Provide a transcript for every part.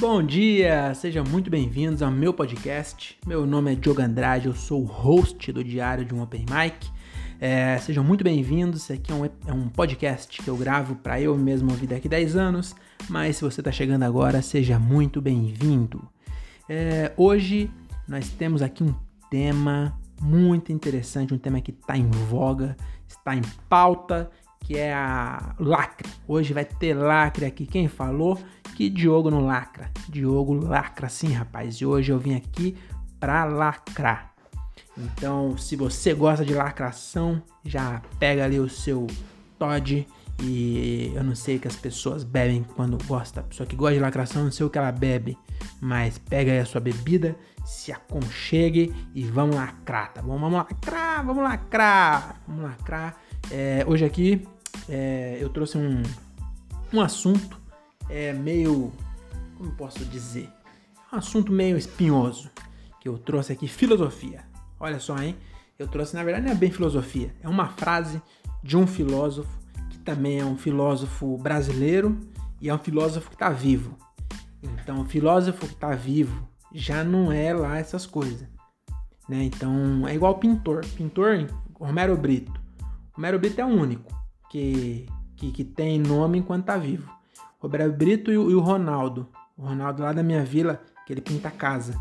Bom dia, sejam muito bem-vindos ao meu podcast. Meu nome é Diogo Andrade, eu sou o host do Diário de um Open Mic. É, sejam muito bem-vindos. Esse aqui é um, é um podcast que eu gravo para eu mesmo ouvir daqui 10 anos, mas se você está chegando agora, seja muito bem-vindo. É, hoje nós temos aqui um tema muito interessante, um tema que está em voga, está em pauta, que é a lacre. Hoje vai ter lacre aqui. Quem falou? que Diogo não lacra. Diogo lacra sim, rapaz. E hoje eu vim aqui pra lacrar. Então, se você gosta de lacração, já pega ali o seu Todd. E eu não sei que as pessoas bebem quando gosta. A pessoa que gosta de lacração, não sei o que ela bebe. Mas pega aí a sua bebida, se aconchegue e vamos lacrar, tá bom? Vamos lacrar, vamos lacrar, vamos lacrar. É, hoje aqui é, eu trouxe um, um assunto é meio. Como posso dizer? Um assunto meio espinhoso que eu trouxe aqui: filosofia. Olha só, hein? Eu trouxe, na verdade, não é bem filosofia, é uma frase de um filósofo que também é um filósofo brasileiro e é um filósofo que está vivo. Então, o filósofo que está vivo já não é lá essas coisas. Né? Então, é igual pintor. Pintor, Romero Brito. Romero Brito é único que, que, que tem nome enquanto está vivo. Roberto Brito e o, e o Ronaldo. O Ronaldo lá da minha vila, que ele pinta casa,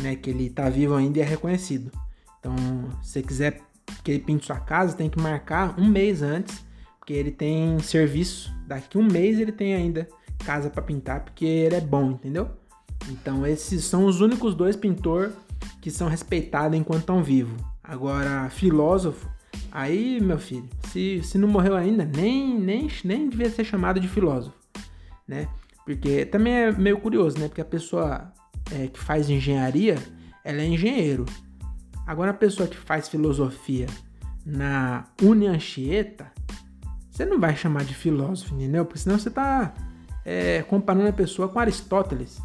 né? Que ele tá vivo ainda e é reconhecido. Então, se você quiser que ele pinte sua casa, tem que marcar um mês antes, porque ele tem serviço. Daqui um mês ele tem ainda casa para pintar, porque ele é bom, entendeu? Então, esses são os únicos dois pintores que são respeitados enquanto estão vivos. Agora, filósofo, aí, meu filho, se, se não morreu ainda, nem, nem, nem devia ser chamado de filósofo né? Porque também é meio curioso, né? Porque a pessoa é, que faz engenharia, ela é engenheiro. Agora a pessoa que faz filosofia na Unianchieta, você não vai chamar de filósofo, entendeu? Porque senão você está é, comparando a pessoa com Aristóteles.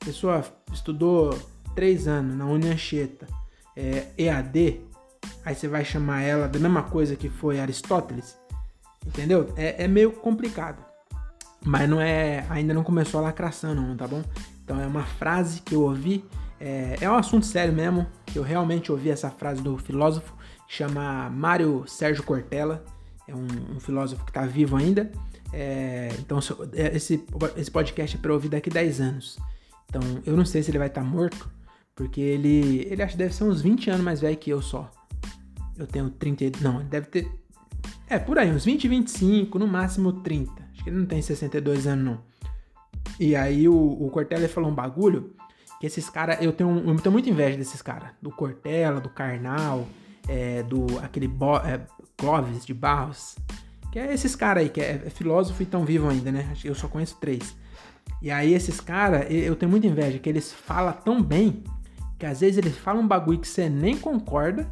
A pessoa estudou três anos na Unianchieta, é, EAD, aí você vai chamar ela da mesma coisa que foi Aristóteles, entendeu? É, é meio complicado. Mas não é. Ainda não começou a lacração, não, tá bom? Então é uma frase que eu ouvi. É, é um assunto sério mesmo. Eu realmente ouvi essa frase do filósofo. Chama Mário Sérgio Cortella. É um, um filósofo que está vivo ainda. É, então é, esse, esse podcast é para ouvir daqui 10 anos. Então eu não sei se ele vai estar tá morto. Porque ele. Ele acho que deve ser uns 20 anos mais velho que eu só. Eu tenho 30. Não, ele deve ter. É, por aí, uns 20, 25, no máximo 30 ele não tem 62 anos, não. E aí o, o Cortella falou um bagulho que esses caras, eu tenho, eu tenho muita inveja desses caras. Do Cortella, do Karnal, é, do aquele Bo, é, Clóvis de Barros. Que é esses caras aí, que é, é filósofo e tão vivo ainda, né? Eu só conheço três. E aí esses caras, eu tenho muita inveja, que eles falam tão bem, que às vezes eles falam um bagulho que você nem concorda,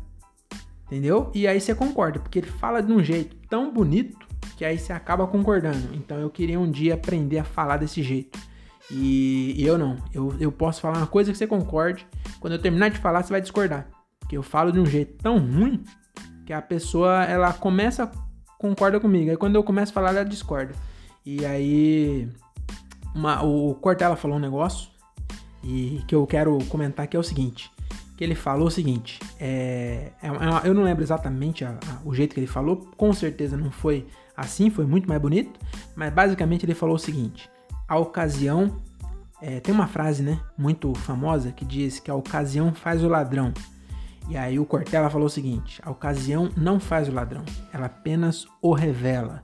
entendeu? E aí você concorda, porque ele fala de um jeito tão bonito que aí você acaba concordando. Então eu queria um dia aprender a falar desse jeito. E, eu não. Eu, eu posso falar uma coisa que você concorde. Quando eu terminar de falar, você vai discordar. Porque eu falo de um jeito tão ruim que a pessoa ela começa concorda comigo. Aí quando eu começo a falar, ela discorda. E aí uma, o Cortella falou um negócio e que eu quero comentar que é o seguinte. Que ele falou o seguinte, é, é, é eu não lembro exatamente a, a, o jeito que ele falou, com certeza não foi assim, foi muito mais bonito, mas basicamente ele falou o seguinte: a ocasião. É, tem uma frase, né, muito famosa que diz que a ocasião faz o ladrão. E aí o Cortella falou o seguinte: a ocasião não faz o ladrão, ela apenas o revela.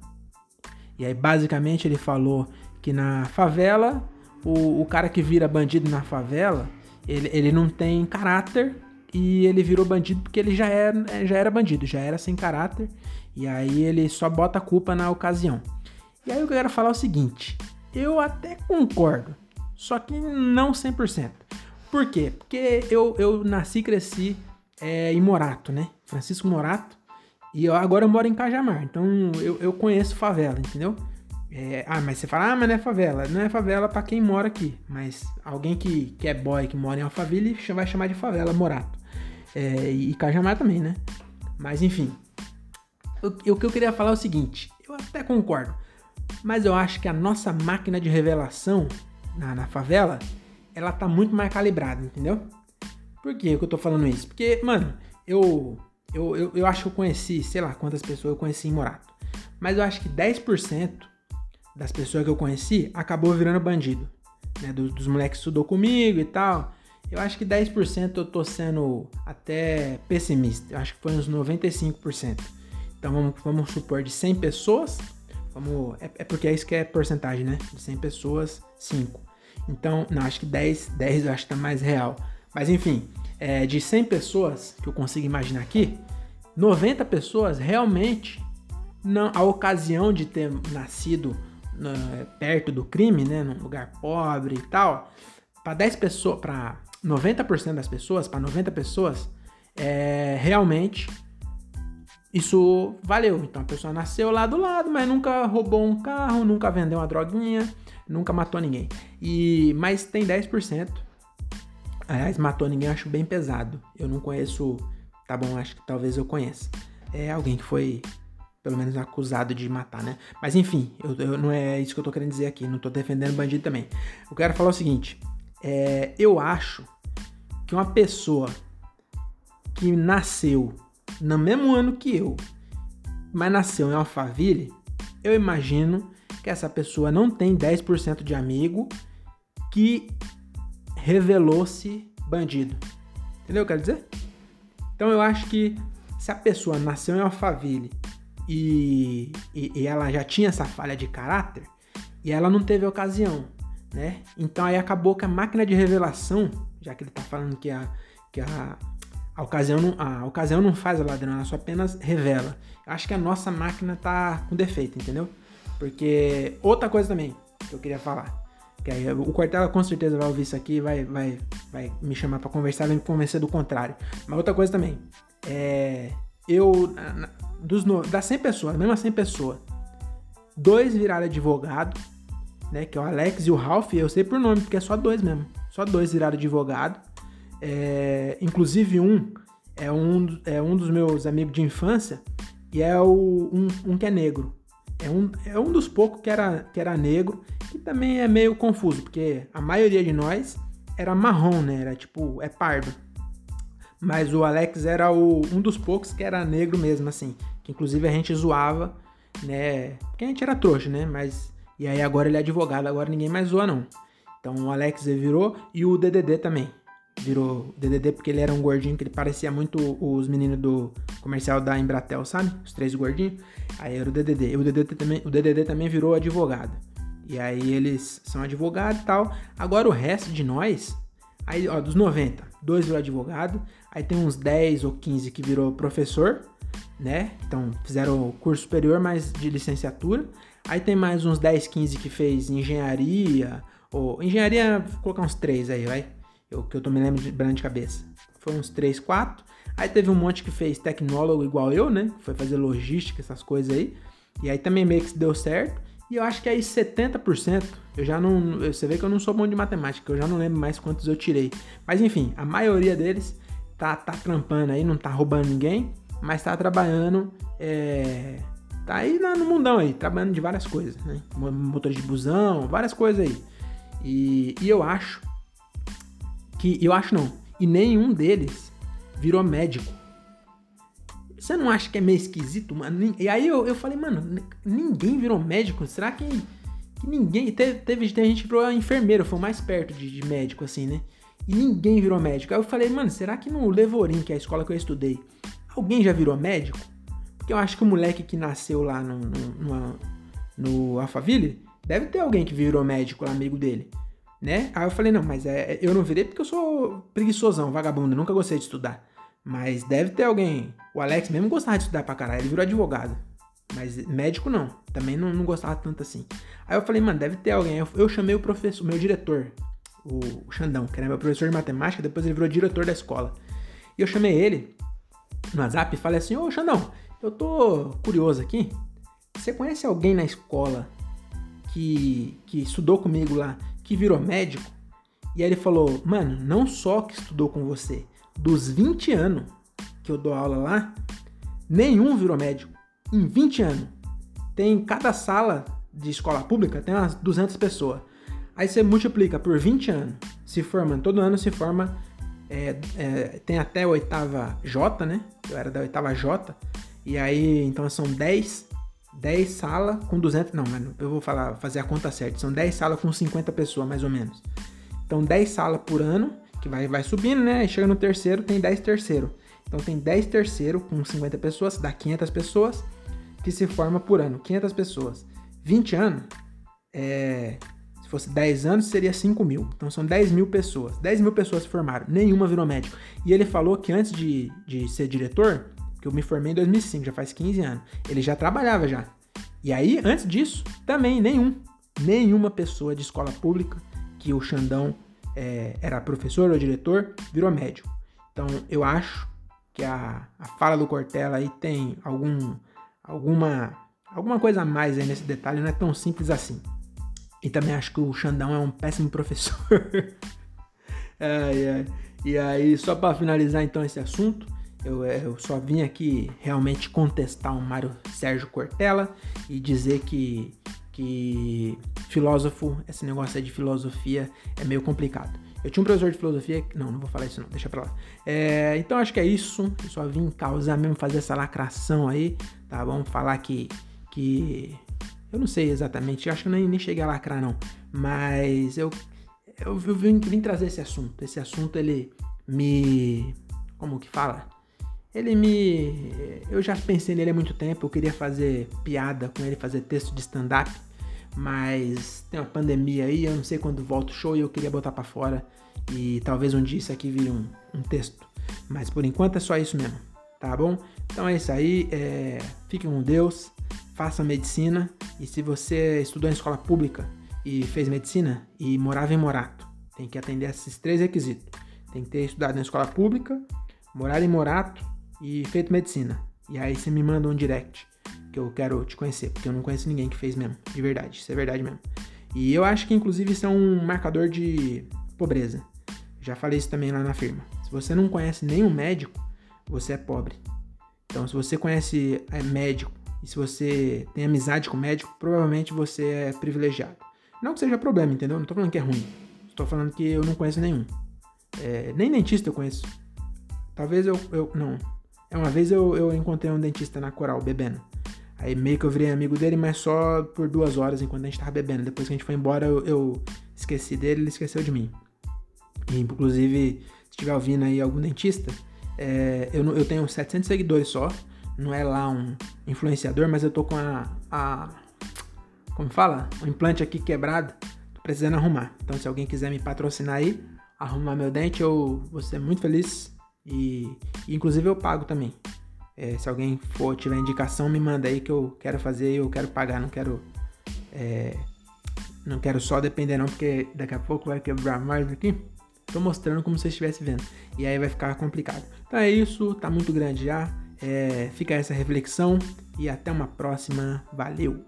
E aí basicamente ele falou que na favela, o, o cara que vira bandido na favela, ele, ele não tem caráter e ele virou bandido porque ele já era, já era bandido, já era sem caráter e aí ele só bota a culpa na ocasião. E aí eu quero falar é o seguinte: eu até concordo, só que não 100%. Por quê? Porque eu, eu nasci e cresci é, em Morato, né? Francisco Morato. E eu, agora eu moro em Cajamar, então eu, eu conheço favela, entendeu? É, ah, mas você fala, ah, mas não é favela. Não é favela para quem mora aqui. Mas alguém que, que é boy, que mora em Alphaville, vai chamar de favela, Morato. É, e Cajamar também, né? Mas enfim, o, o que eu queria falar é o seguinte: eu até concordo, mas eu acho que a nossa máquina de revelação na, na favela, ela tá muito mais calibrada, entendeu? Por que, eu tô falando isso? Porque, mano, eu, eu, eu, eu acho que eu conheci, sei lá quantas pessoas eu conheci em Morato. Mas eu acho que 10% das pessoas que eu conheci acabou virando bandido. Né? Dos, dos moleques que estudou comigo e tal. Eu acho que 10% eu tô sendo até pessimista. Eu acho que foi uns 95%. Então vamos, vamos supor de 100 pessoas. Vamos, é, é, porque é isso que é porcentagem, né? De 100 pessoas, 5. Então, não, acho que 10, 10 eu acho que tá mais real. Mas enfim, é, de 100 pessoas que eu consigo imaginar aqui, 90 pessoas realmente, não, a ocasião de ter nascido perto do crime, né? Num lugar pobre e tal, para 10 pessoas, para 90% das pessoas, para 90 pessoas, é, realmente isso valeu. Então a pessoa nasceu lá do lado, mas nunca roubou um carro, nunca vendeu uma droguinha, nunca matou ninguém. E mas tem 10%. Aliás, matou ninguém acho bem pesado. Eu não conheço, tá bom, acho que talvez eu conheça. É alguém que foi pelo menos acusado de matar, né? Mas enfim, eu, eu, não é isso que eu tô querendo dizer aqui, não tô defendendo bandido também. Eu quero falar o seguinte: é, eu acho que uma pessoa que nasceu no mesmo ano que eu, mas nasceu em Alphaville, eu imagino que essa pessoa não tem 10% de amigo que revelou-se bandido. Entendeu o que eu quero dizer? Então eu acho que se a pessoa nasceu em Alphaville e, e, e, ela já tinha essa falha de caráter e ela não teve ocasião, né? Então aí acabou que a máquina de revelação, já que ele tá falando que a, que a, a, ocasião, não, a ocasião não faz o ladrão, ela só apenas revela. Acho que a nossa máquina tá com defeito, entendeu? Porque outra coisa também que eu queria falar. Que aí, o Cortella com certeza vai ouvir isso aqui vai, vai, vai me chamar para conversar, vai me convencer do contrário. Mas outra coisa também. É, eu, dos, das 100 pessoas, mesmo 100 pessoas, dois viraram advogado, né? Que é o Alex e o Ralph, eu sei por nome, porque é só dois mesmo. Só dois viraram advogado. É, inclusive um é um, é um dos meus amigos de infância e é o, um, um que é negro. É um, é um dos poucos que era, que era negro, que também é meio confuso, porque a maioria de nós era marrom, né? Era tipo, é pardo. Mas o Alex era o, um dos poucos que era negro mesmo, assim. Que inclusive a gente zoava, né? Porque a gente era trouxa, né? Mas. E aí agora ele é advogado, agora ninguém mais zoa, não. Então o Alex virou e o DDD também. Virou DDD porque ele era um gordinho que ele parecia muito os meninos do comercial da Embratel, sabe? Os três gordinhos. Aí era o DDD. E o DDD também, o DDD também virou advogado. E aí eles são advogados e tal. Agora o resto de nós, aí ó, dos 90, dois virou advogado. Aí tem uns 10 ou 15 que virou professor, né? Então fizeram curso superior, mas de licenciatura. Aí tem mais uns 10, 15 que fez engenharia, ou engenharia, vou colocar uns 3 aí, vai. Eu, que eu tô me lembrando de branco de cabeça. Foi uns 3, 4. Aí teve um monte que fez tecnólogo igual eu, né? Foi fazer logística, essas coisas aí. E aí também meio que deu certo. E eu acho que aí 70%, eu já não. Você vê que eu não sou bom de matemática, eu já não lembro mais quantos eu tirei. Mas enfim, a maioria deles tá, tá trampando aí, não tá roubando ninguém, mas tá trabalhando, é, tá aí no mundão aí, trabalhando de várias coisas, né? Motor de busão, várias coisas aí. E, e eu acho que, eu acho não, e nenhum deles virou médico. Você não acha que é meio esquisito, mano? E aí eu, eu falei, mano, ninguém virou médico? Será que, que ninguém. Teve, teve, teve gente que virou enfermeiro, foi o mais perto de, de médico, assim, né? e ninguém virou médico. Aí eu falei, mano, será que no Levorim, que é a escola que eu estudei, alguém já virou médico? Porque eu acho que o moleque que nasceu lá no, no, no Alphaville, deve ter alguém que virou médico, amigo dele, né? Aí eu falei, não, mas é, eu não virei porque eu sou preguiçosão, vagabundo, nunca gostei de estudar. Mas deve ter alguém. O Alex mesmo gostava de estudar pra caralho, ele virou advogado. Mas médico não, também não, não gostava tanto assim. Aí eu falei, mano, deve ter alguém. Eu, eu chamei o professor, meu diretor, o Xandão, que era meu professor de matemática, depois ele virou diretor da escola. E eu chamei ele no WhatsApp e falei assim: Ô Xandão, eu tô curioso aqui. Você conhece alguém na escola que, que estudou comigo lá, que virou médico? E aí ele falou: Mano, não só que estudou com você, dos 20 anos que eu dou aula lá, nenhum virou médico. Em 20 anos. Tem cada sala de escola pública tem umas 200 pessoas. Aí você multiplica por 20 anos, se forma, todo ano se forma, é, é, tem até a oitava J, né? Eu era da oitava J, e aí então são 10, 10 salas com 200, não, eu vou falar, fazer a conta certa, são 10 salas com 50 pessoas mais ou menos. Então 10 salas por ano, que vai, vai subindo, né? E chega no terceiro, tem 10 terceiro. Então tem 10 terceiro com 50 pessoas, dá 500 pessoas, que se forma por ano, 500 pessoas. 20 anos, é, fosse 10 anos, seria 5 mil. Então são 10 mil pessoas. 10 mil pessoas se formaram, nenhuma virou médico. E ele falou que antes de, de ser diretor, que eu me formei em 2005, já faz 15 anos, ele já trabalhava já. E aí, antes disso, também nenhum. Nenhuma pessoa de escola pública que o Xandão é, era professor ou diretor virou médico. Então eu acho que a, a fala do Cortella aí tem algum, alguma alguma coisa a mais nesse detalhe, não é tão simples assim. E também acho que o Xandão é um péssimo professor. ai, ai. E aí, só para finalizar então esse assunto, eu, é, eu, só vim aqui realmente contestar o Mário Sérgio Cortella e dizer que, que filósofo, esse negócio de filosofia é meio complicado. Eu tinha um professor de filosofia. Não, não vou falar isso não, deixa pra lá. É, então acho que é isso. Eu só vim causar mesmo, fazer essa lacração aí, tá bom? Falar que que eu não sei exatamente, acho que nem, nem cheguei a lacrar não, mas eu, eu vim, vim, trazer esse assunto. Esse assunto ele me. Como que fala? Ele me. Eu já pensei nele há muito tempo, eu queria fazer piada com ele, fazer texto de stand-up, mas tem uma pandemia aí, eu não sei quando volta o show e eu queria botar para fora e talvez um dia isso aqui vire um, um texto. Mas por enquanto é só isso mesmo, tá bom? Então é isso aí, é... fique com Deus faça medicina e se você estudou em escola pública e fez medicina e morava em Morato, tem que atender esses três requisitos. Tem que ter estudado na escola pública, morado em Morato e feito medicina. E aí você me manda um direct que eu quero te conhecer, porque eu não conheço ninguém que fez mesmo, de verdade, isso é verdade mesmo. E eu acho que inclusive isso é um marcador de pobreza. Já falei isso também lá na firma. Se você não conhece nenhum médico, você é pobre. Então, se você conhece é, médico e se você tem amizade com médico, provavelmente você é privilegiado. Não que seja problema, entendeu? Não tô falando que é ruim. Estou falando que eu não conheço nenhum. É, nem dentista eu conheço. Talvez eu. eu não. É uma vez eu, eu encontrei um dentista na coral bebendo. Aí meio que eu virei amigo dele, mas só por duas horas enquanto a gente tava bebendo. Depois que a gente foi embora, eu, eu esqueci dele, ele esqueceu de mim. E, inclusive, se estiver ouvindo aí algum dentista, é, eu, eu tenho 700 seguidores só não é lá um influenciador, mas eu tô com a, a como fala? O implante aqui quebrado, tô precisando arrumar. Então se alguém quiser me patrocinar aí, arrumar meu dente, eu vou ser muito feliz e, e inclusive eu pago também. É, se alguém for tiver indicação, me manda aí que eu quero fazer, eu quero pagar, não quero é, não quero só depender não, porque daqui a pouco vai quebrar mais aqui. Tô mostrando como se estivesse vendo. E aí vai ficar complicado. Então é isso, tá muito grande já. É, fica essa reflexão e até uma próxima. Valeu!